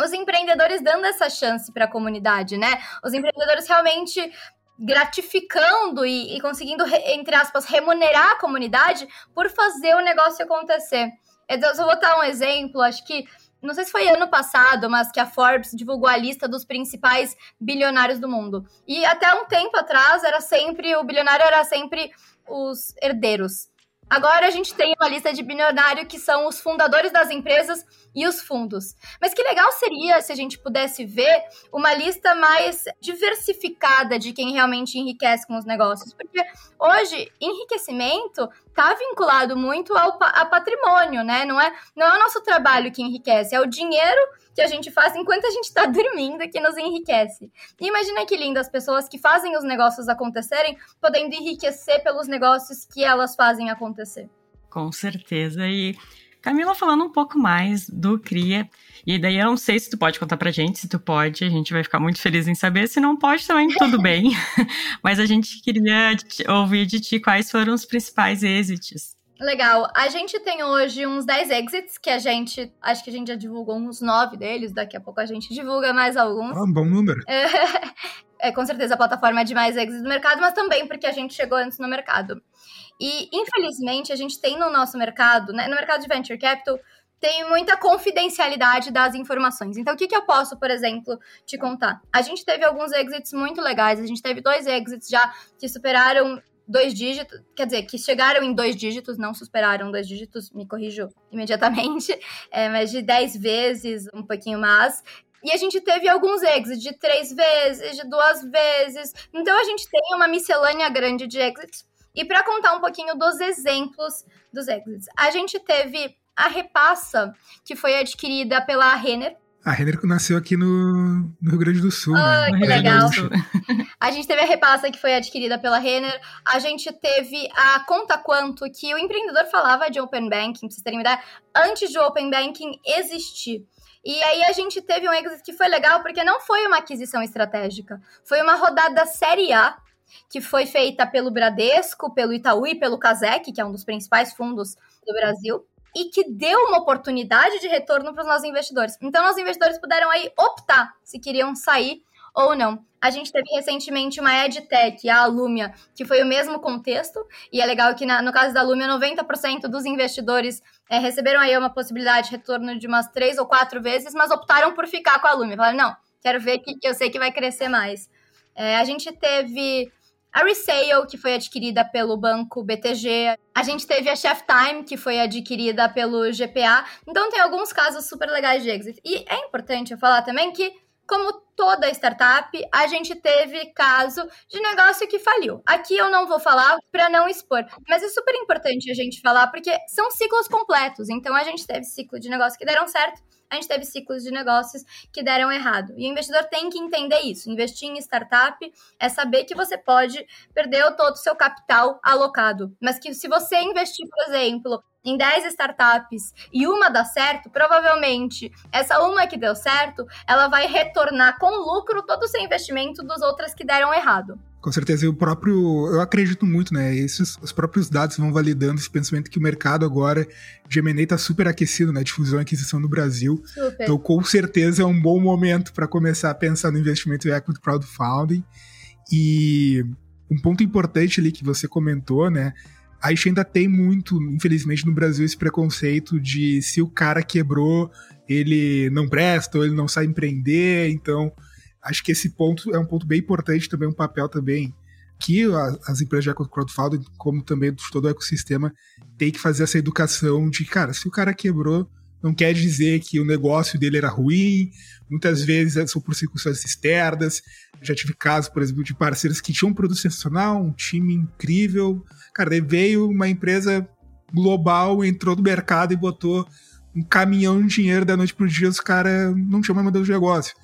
[SPEAKER 4] os empreendedores dando essa chance para a comunidade, né? Os empreendedores realmente gratificando e, e conseguindo, entre aspas, remunerar a comunidade por fazer o negócio acontecer. Eu só vou dar um exemplo, acho que não sei se foi ano passado, mas que a Forbes divulgou a lista dos principais bilionários do mundo. E até um tempo atrás era sempre o bilionário era sempre os herdeiros. Agora a gente tem uma lista de bilionário que são os fundadores das empresas e os fundos. Mas que legal seria se a gente pudesse ver uma lista mais diversificada de quem realmente enriquece com os negócios. Porque hoje, enriquecimento está vinculado muito ao a patrimônio, né? Não é, não é o nosso trabalho que enriquece, é o dinheiro que a gente faz enquanto a gente está dormindo que nos enriquece. E imagina que lindo as pessoas que fazem os negócios acontecerem, podendo enriquecer pelos negócios que elas fazem acontecer.
[SPEAKER 2] Com certeza. E Camila, falando um pouco mais do CRIA, e daí eu não sei se tu pode contar pra gente, se tu pode, a gente vai ficar muito feliz em saber, se não pode também, tudo bem. Mas a gente queria ouvir de ti quais foram os principais êxitos
[SPEAKER 4] Legal. A gente tem hoje uns 10 exits que a gente. Acho que a gente já divulgou uns 9 deles. Daqui a pouco a gente divulga mais alguns.
[SPEAKER 3] Ah, um bom número.
[SPEAKER 4] É, é, com certeza a plataforma é de mais exits do mercado, mas também porque a gente chegou antes no mercado. E, infelizmente, a gente tem no nosso mercado, né, no mercado de venture capital, tem muita confidencialidade das informações. Então, o que, que eu posso, por exemplo, te contar? A gente teve alguns exits muito legais. A gente teve dois exits já que superaram dois dígitos, quer dizer, que chegaram em dois dígitos, não superaram dois dígitos, me corrijo imediatamente, é, mas de dez vezes, um pouquinho mais. E a gente teve alguns exits de três vezes, de duas vezes. Então a gente tem uma miscelânea grande de exits. E para contar um pouquinho dos exemplos dos exits, a gente teve a Repassa, que foi adquirida pela Renner,
[SPEAKER 3] a Renner nasceu aqui no, no, Rio Grande do Sul,
[SPEAKER 4] né?
[SPEAKER 3] Que
[SPEAKER 4] legal. A gente teve a Repassa, que foi adquirida pela Renner. A gente teve a Conta Quanto, que o empreendedor falava de Open Banking, pra vocês terem uma ideia, antes de Open Banking existir. E aí a gente teve um exit que foi legal, porque não foi uma aquisição estratégica. Foi uma rodada Série A, que foi feita pelo Bradesco, pelo Itaú e pelo Casec, que é um dos principais fundos do Brasil e que deu uma oportunidade de retorno para os nossos investidores. Então, os investidores puderam aí optar se queriam sair ou não. A gente teve recentemente uma EdTech, a Alumia, que foi o mesmo contexto, e é legal que na, no caso da Alumia, 90% dos investidores é, receberam aí uma possibilidade de retorno de umas três ou quatro vezes, mas optaram por ficar com a Alumia. Falaram, não, quero ver que, que eu sei que vai crescer mais. É, a gente teve a Resale, que foi adquirida pelo banco BTG. A gente teve a Chef Time, que foi adquirida pelo GPA. Então tem alguns casos super legais de exit. E é importante eu falar também que, como toda startup, a gente teve caso de negócio que faliu. Aqui eu não vou falar para não expor, mas é super importante a gente falar porque são ciclos completos. Então a gente teve ciclo de negócio que deram certo, a gente teve ciclos de negócios que deram errado. E o investidor tem que entender isso. Investir em startup é saber que você pode perder todo o seu capital alocado. Mas que se você investir, por exemplo, em 10 startups e uma dá certo, provavelmente essa uma que deu certo, ela vai retornar com lucro todo o seu investimento dos outras que deram errado.
[SPEAKER 3] Com certeza, e o próprio. Eu acredito muito, né? Esses, os próprios dados vão validando esse pensamento que o mercado agora de M&A está super aquecido, né? De fusão e aquisição no Brasil. Super. Então, com certeza, é um bom momento para começar a pensar no investimento em equity crowdfunding. E um ponto importante ali que você comentou, né? A gente ainda tem muito, infelizmente, no Brasil, esse preconceito de se o cara quebrou, ele não presta, ou ele não sabe empreender, então acho que esse ponto é um ponto bem importante também, um papel também que as empresas de crowdfunding, como também todo o ecossistema, tem que fazer essa educação de, cara, se o cara quebrou, não quer dizer que o negócio dele era ruim, muitas vezes são por circunstâncias externas. Já tive casos, por exemplo, de parceiros que tinham um produto sensacional, um time incrível. Cara, daí veio uma empresa global, entrou no mercado e botou um caminhão de dinheiro da noite pro dia, os caras não tinham mais modelo de negócio.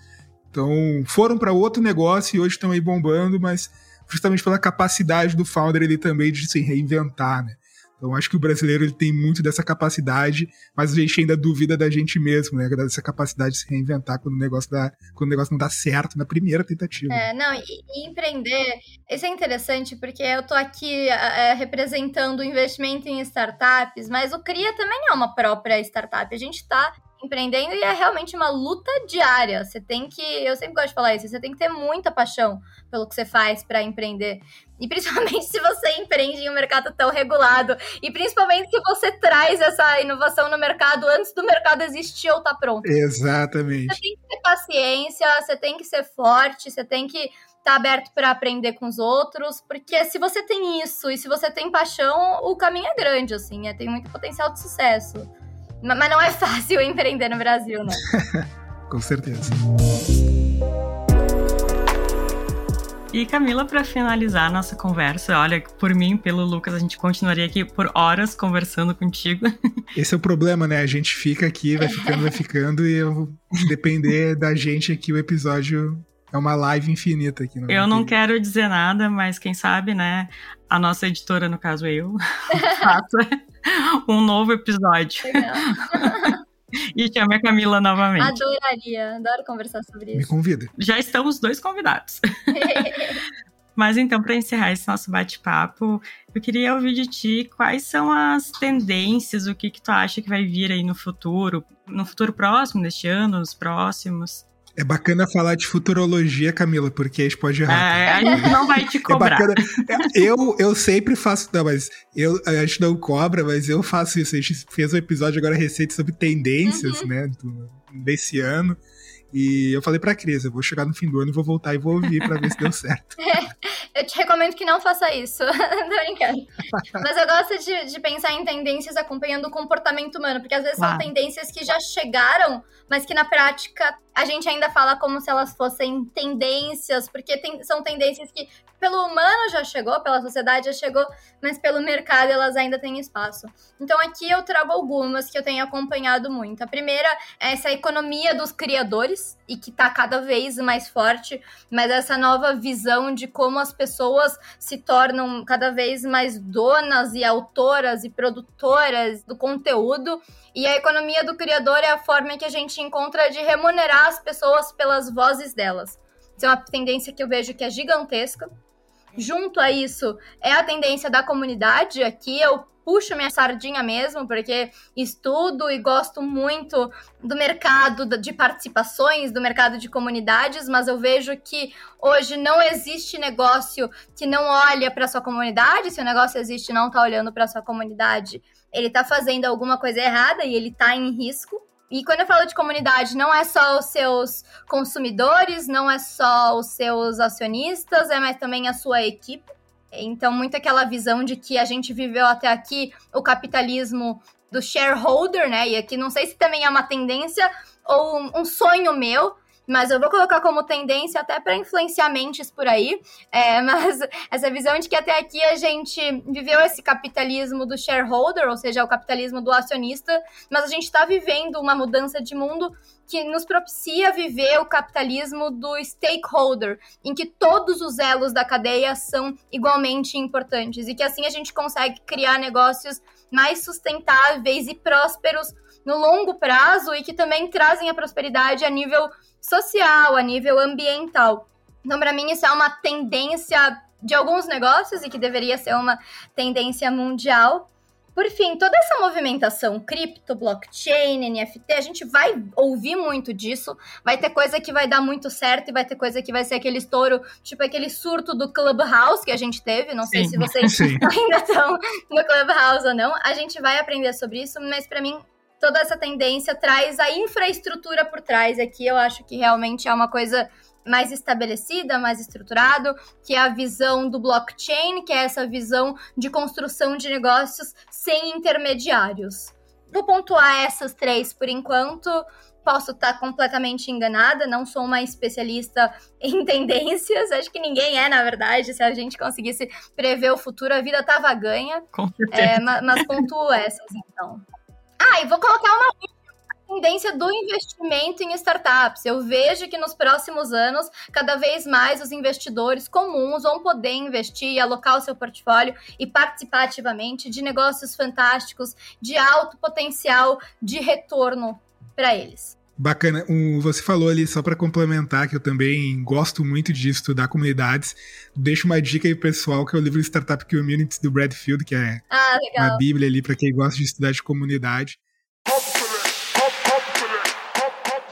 [SPEAKER 3] Então, foram para outro negócio e hoje estão aí bombando, mas justamente pela capacidade do founder ele também de se reinventar, né? Então acho que o brasileiro ele tem muito dessa capacidade, mas a gente ainda duvida da gente mesmo, né? Dessa capacidade de se reinventar quando o negócio, dá, quando o negócio não dá certo na primeira tentativa.
[SPEAKER 4] É, não, e, e empreender, isso é interessante porque eu tô aqui é, representando o investimento em startups, mas o CRIA também é uma própria startup. A gente tá empreendendo e é realmente uma luta diária. Você tem que, eu sempre gosto de falar isso, você tem que ter muita paixão pelo que você faz para empreender. E principalmente se você empreende em um mercado tão regulado. E principalmente se você traz essa inovação no mercado antes do mercado existir ou estar tá pronto.
[SPEAKER 3] Exatamente.
[SPEAKER 4] Você tem que ter paciência, você tem que ser forte, você tem que estar tá aberto para aprender com os outros. Porque se você tem isso e se você tem paixão, o caminho é grande, assim. É, tem muito potencial de sucesso. Mas não é fácil empreender no Brasil, né?
[SPEAKER 3] Com certeza.
[SPEAKER 2] E Camila, para finalizar a nossa conversa, olha, por mim, pelo Lucas, a gente continuaria aqui por horas conversando contigo.
[SPEAKER 3] Esse é o problema, né? A gente fica aqui, vai ficando, vai ficando, e eu depender da gente aqui, o episódio é uma live infinita aqui.
[SPEAKER 2] eu não quero dizer nada, mas quem sabe, né? A nossa editora, no caso eu, faça um novo episódio. Legal. e chame a Camila novamente.
[SPEAKER 4] Adoraria, adoro conversar sobre isso.
[SPEAKER 3] Me convida.
[SPEAKER 2] Já estamos dois convidados. Mas então, para encerrar esse nosso bate-papo, eu queria ouvir de ti quais são as tendências, o que, que tu acha que vai vir aí no futuro, no futuro próximo, deste ano, nos próximos.
[SPEAKER 3] É bacana falar de futurologia, Camila, porque a gente pode errar.
[SPEAKER 2] É, a gente não vai te é cobrar. É bacana.
[SPEAKER 3] Eu, eu sempre faço. Não, mas eu, a gente não cobra, mas eu faço isso. A gente fez um episódio agora recente sobre tendências, uhum. né? Do, desse ano. E eu falei pra Cris, eu vou chegar no fim do ano e vou voltar e vou ouvir pra ver se deu certo.
[SPEAKER 4] eu te recomendo que não faça isso. Tô brincando. Mas eu gosto de, de, pensar em tendências acompanhando o comportamento humano, porque às vezes são tendências que já chegaram, mas que na prática a gente ainda fala como se elas fossem tendências, porque tem, são tendências que pelo humano já chegou, pela sociedade já chegou, mas pelo mercado elas ainda têm espaço. Então aqui eu trago algumas que eu tenho acompanhado muito. A primeira é essa economia dos criadores e que está cada vez mais forte, mas essa nova visão de como as pessoas se tornam cada vez mais donas e autoras e produtoras do conteúdo. E a economia do criador é a forma que a gente encontra de remunerar as pessoas pelas vozes delas. Isso é uma tendência que eu vejo que é gigantesca. Junto a isso, é a tendência da comunidade. Aqui eu puxo minha sardinha mesmo, porque estudo e gosto muito do mercado de participações, do mercado de comunidades, mas eu vejo que hoje não existe negócio que não olha para sua comunidade. Se o negócio existe e não está olhando para sua comunidade, ele está fazendo alguma coisa errada e ele está em risco. E quando eu falo de comunidade, não é só os seus consumidores, não é só os seus acionistas, é mais também a sua equipe. Então, muito aquela visão de que a gente viveu até aqui o capitalismo do shareholder, né? E aqui não sei se também é uma tendência ou um sonho meu, mas eu vou colocar como tendência até para influenciar mentes por aí. É, mas essa visão de que até aqui a gente viveu esse capitalismo do shareholder, ou seja, o capitalismo do acionista, mas a gente está vivendo uma mudança de mundo que nos propicia viver o capitalismo do stakeholder, em que todos os elos da cadeia são igualmente importantes e que assim a gente consegue criar negócios mais sustentáveis e prósperos no longo prazo e que também trazem a prosperidade a nível social, a nível ambiental. Então, para mim, isso é uma tendência de alguns negócios e que deveria ser uma tendência mundial. Por fim, toda essa movimentação cripto, blockchain, NFT, a gente vai ouvir muito disso. Vai ter coisa que vai dar muito certo e vai ter coisa que vai ser aquele estouro, tipo aquele surto do Clubhouse que a gente teve. Não sei Sim. se vocês Sim. ainda estão no Clubhouse ou não. A gente vai aprender sobre isso, mas para mim toda essa tendência traz a infraestrutura por trás. Aqui eu acho que realmente é uma coisa mais estabelecida, mais estruturado, que é a visão do blockchain, que é essa visão de construção de negócios sem intermediários. Vou pontuar essas três por enquanto. Posso estar completamente enganada, não sou uma especialista em tendências. Acho que ninguém é, na verdade. Se a gente conseguisse prever o futuro, a vida tava ganha.
[SPEAKER 2] Com certeza.
[SPEAKER 4] É, mas, mas pontuo essas, então. Ah, e vou colocar uma tendência do investimento em startups. Eu vejo que nos próximos anos, cada vez mais os investidores comuns vão poder investir, alocar o seu portfólio e participar ativamente de negócios fantásticos, de alto potencial de retorno para eles.
[SPEAKER 3] Bacana. Um, você falou ali, só para complementar, que eu também gosto muito de estudar comunidades. Deixo uma dica aí, pessoal, que é o livro Startup Communities do Bradfield, que é
[SPEAKER 4] ah,
[SPEAKER 3] uma bíblia ali para quem gosta de estudar de comunidade.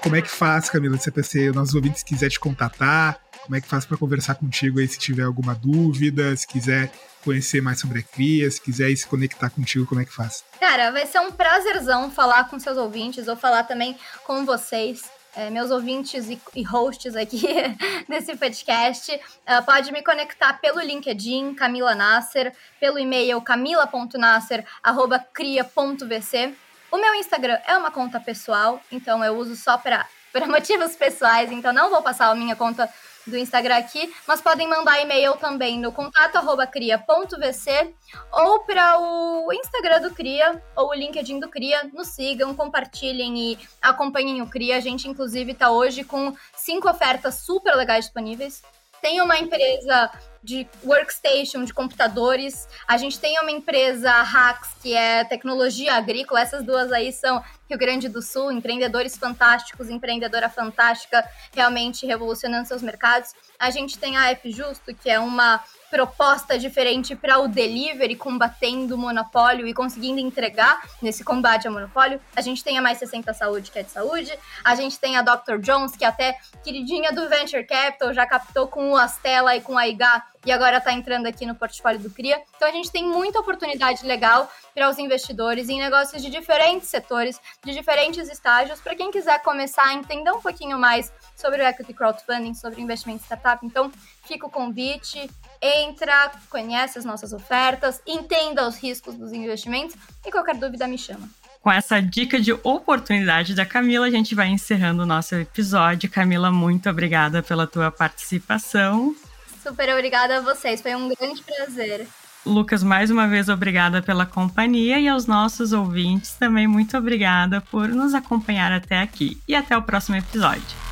[SPEAKER 3] Como é que faz, Camila, se a nossos ouvintes quiser te contatar? Como é que faz para conversar contigo aí se tiver alguma dúvida, se quiser conhecer mais sobre a Cria, se quiser se conectar contigo, como é que faz?
[SPEAKER 4] Cara, vai ser um prazerzão falar com seus ouvintes, ou falar também com vocês. É, meus ouvintes e, e, hosts aqui desse podcast, uh, pode me conectar pelo LinkedIn, Camila Nasser, pelo e-mail camila.nasser.cria.vc o meu Instagram é uma conta pessoal, então eu uso só para motivos pessoais, então não vou passar a minha conta do Instagram aqui, mas podem mandar e-mail também no contato@cria.vc ou para o Instagram do Cria ou o LinkedIn do Cria. Nos sigam, compartilhem e acompanhem o Cria. A gente inclusive está hoje com cinco ofertas super legais disponíveis. Tem uma empresa de workstation, de computadores. A gente tem uma empresa Hacks, que é tecnologia agrícola. Essas duas aí são Rio Grande do Sul, empreendedores fantásticos, empreendedora fantástica, realmente revolucionando seus mercados. A gente tem a App Justo, que é uma proposta diferente para o delivery, combatendo o monopólio e conseguindo entregar nesse combate ao monopólio. A gente tem a Mais 60 Saúde, que é de saúde. A gente tem a Dr. Jones, que é até queridinha do Venture Capital, já captou com o Astela e com a IGA e agora está entrando aqui no portfólio do CRIA. Então a gente tem muita oportunidade legal para os investidores em negócios de diferentes setores, de diferentes estágios, para quem quiser começar a entender um pouquinho mais sobre o equity crowdfunding, sobre investimento em startup. Então, fica o convite, entra, conhece as nossas ofertas, entenda os riscos dos investimentos e qualquer dúvida me chama.
[SPEAKER 2] Com essa dica de oportunidade da Camila, a gente vai encerrando o nosso episódio. Camila, muito obrigada pela tua participação.
[SPEAKER 4] Super obrigada a vocês, foi um grande prazer.
[SPEAKER 2] Lucas, mais uma vez obrigada pela companhia e aos nossos ouvintes também muito obrigada por nos acompanhar até aqui. E até o próximo episódio.